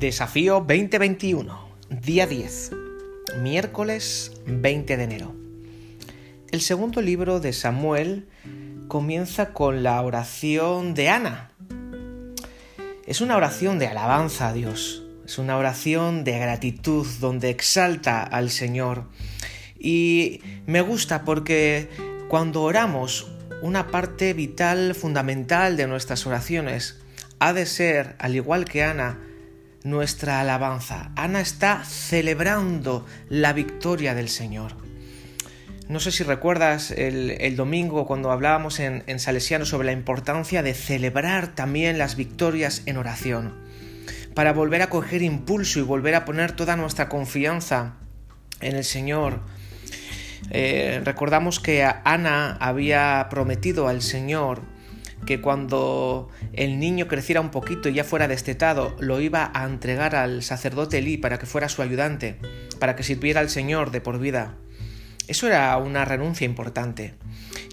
Desafío 2021, día 10, miércoles 20 de enero. El segundo libro de Samuel comienza con la oración de Ana. Es una oración de alabanza a Dios, es una oración de gratitud donde exalta al Señor. Y me gusta porque cuando oramos, una parte vital, fundamental de nuestras oraciones ha de ser, al igual que Ana, nuestra alabanza. Ana está celebrando la victoria del Señor. No sé si recuerdas el, domingo cuando hablábamos en, Salesiano sobre la importancia de celebrar también las victorias en oración, para volver a coger impulso y volver a poner toda nuestra confianza en el Señor. Eh, recordamos que Ana había prometido al Señor que cuando el niño creciera un poquito y ya fuera destetado, lo iba a entregar al sacerdote Elí para que fuera su ayudante, para que sirviera al Señor de por vida. Eso era una renuncia importante.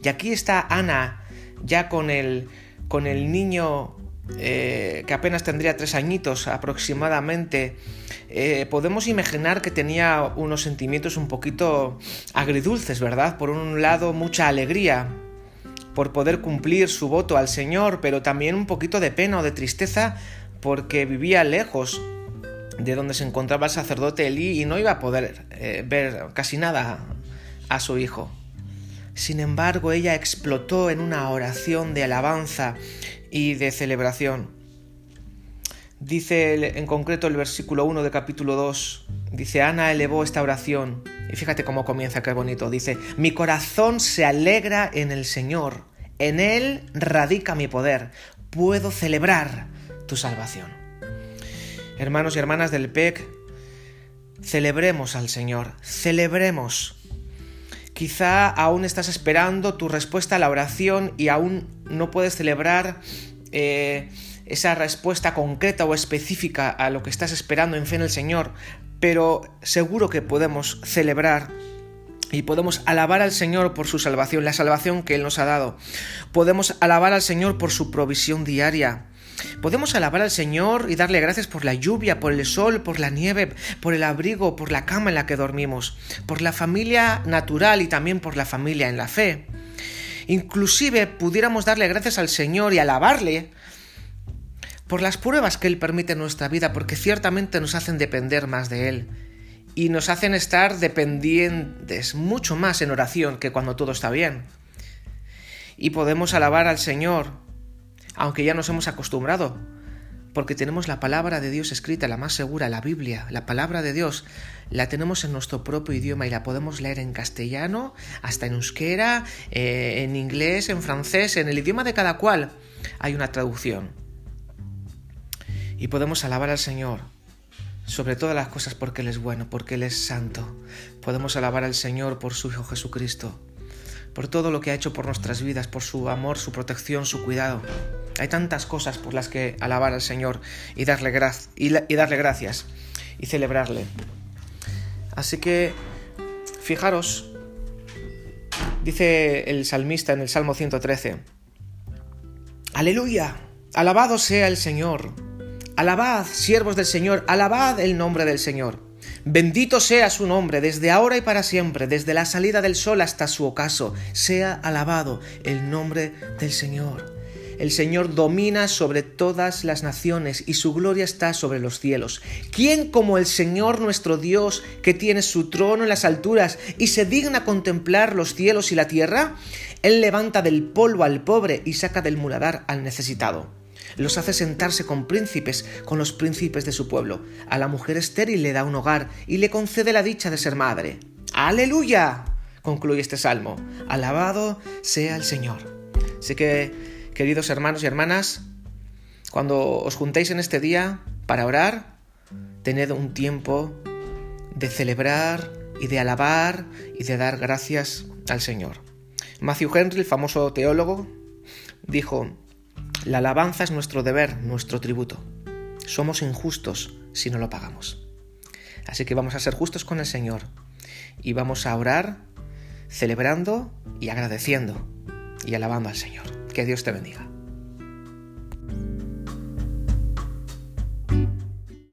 Y aquí está Ana ya con el, con el niño eh, que apenas tendría tres añitos aproximadamente, eh, podemos imaginar que tenía unos sentimientos un poquito agridulces, ¿verdad? Por un lado, mucha alegría por poder cumplir su voto al Señor, pero también un poquito de pena o de tristeza porque vivía lejos de donde se encontraba el sacerdote Elí y no iba a poder eh, ver casi nada a su hijo. Sin embargo, ella explotó en una oración de alabanza y de celebración. Dice en concreto el versículo 1 de capítulo 2, dice, Ana elevó esta oración y fíjate cómo comienza, qué bonito. Dice, mi corazón se alegra en el Señor, en Él radica mi poder, puedo celebrar tu salvación. Hermanos y hermanas del PEC, celebremos al Señor, celebremos. Quizá aún estás esperando tu respuesta a la oración y aún no puedes celebrar eh, esa respuesta concreta o específica a lo que estás esperando en fe en el Señor, pero seguro que podemos celebrar y podemos alabar al Señor por su salvación, la salvación que Él nos ha dado. Podemos alabar al Señor por su provisión diaria. Podemos alabar al Señor y darle gracias por la lluvia, por el sol, por la nieve, por el abrigo, por la cama en la que dormimos, por la familia natural y también por la familia en la fe. Inclusive pudiéramos darle gracias al Señor y alabarle por las pruebas que Él permite en nuestra vida, porque ciertamente nos hacen depender más de Él. Y nos hacen estar dependientes mucho más en oración que cuando todo está bien. Y podemos alabar al Señor, aunque ya nos hemos acostumbrado, porque tenemos la palabra de Dios escrita, la más segura, la Biblia, la palabra de Dios, la tenemos en nuestro propio idioma y la podemos leer en castellano, hasta en euskera, eh, en inglés, en francés, en el idioma de cada cual. Hay una traducción y podemos alabar al Señor sobre todas las cosas porque Él es bueno, porque Él es santo. Podemos alabar al Señor por su Hijo Jesucristo, por todo lo que ha hecho por nuestras vidas, por su amor, su protección, su cuidado. Hay tantas cosas por las que alabar al Señor y darle, y, y darle gracias y celebrarle. Así que, fijaros, dice el salmista en el Salmo 113, Aleluya, alabado sea el Señor Alabad, siervos del Señor, alabad el nombre del Señor. Bendito sea su nombre desde ahora y para siempre, desde la salida del sol hasta su ocaso. Sea alabado el nombre del Señor. El Señor domina sobre todas las naciones y su gloria está sobre los cielos. ¿Quién como el Señor nuestro Dios, que tiene su trono en las alturas y se digna contemplar los cielos y la tierra? Él levanta del polvo al pobre y saca del muladar al necesitado los hace sentarse con príncipes, con los príncipes de su pueblo. A la mujer estéril le da un hogar y le concede la dicha de ser madre. ¡Aleluya! concluye este salmo. Alabado sea el Señor. Así que, queridos hermanos y hermanas, cuando os juntéis en este día para orar, tened un tiempo de celebrar y de alabar y de dar gracias al Señor. Matthew Henry, el famoso teólogo, dijo, la alabanza es nuestro deber, nuestro tributo. Somos injustos si no lo pagamos. Así que vamos a ser justos con el Señor y vamos a orar celebrando y agradeciendo y alabando al Señor. Que Dios te bendiga.